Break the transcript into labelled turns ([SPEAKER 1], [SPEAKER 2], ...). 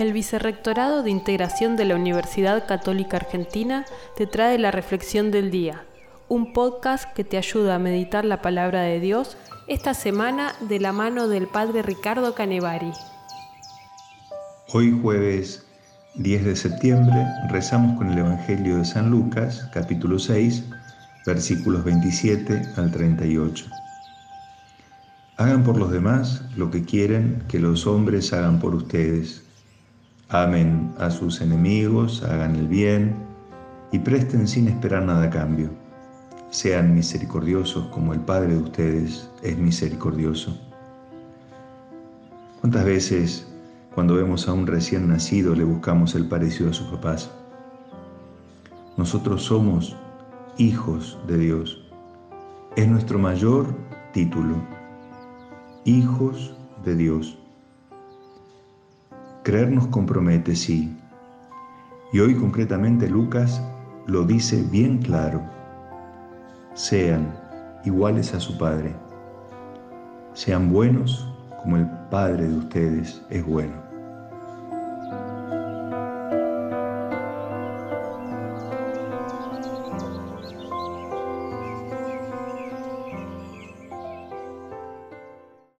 [SPEAKER 1] El Vicerrectorado de Integración de la Universidad Católica Argentina te trae la Reflexión del Día, un podcast que te ayuda a meditar la palabra de Dios esta semana de la mano del Padre Ricardo Canevari.
[SPEAKER 2] Hoy jueves 10 de septiembre rezamos con el Evangelio de San Lucas, capítulo 6, versículos 27 al 38. Hagan por los demás lo que quieren que los hombres hagan por ustedes. Amen a sus enemigos, hagan el bien y presten sin esperar nada a cambio. Sean misericordiosos como el Padre de ustedes es misericordioso. ¿Cuántas veces cuando vemos a un recién nacido le buscamos el parecido a sus papás? Nosotros somos hijos de Dios. Es nuestro mayor título hijos de Dios. Creer nos compromete, sí. Y hoy concretamente Lucas lo dice bien claro. Sean iguales a su Padre. Sean buenos como el Padre de ustedes es bueno.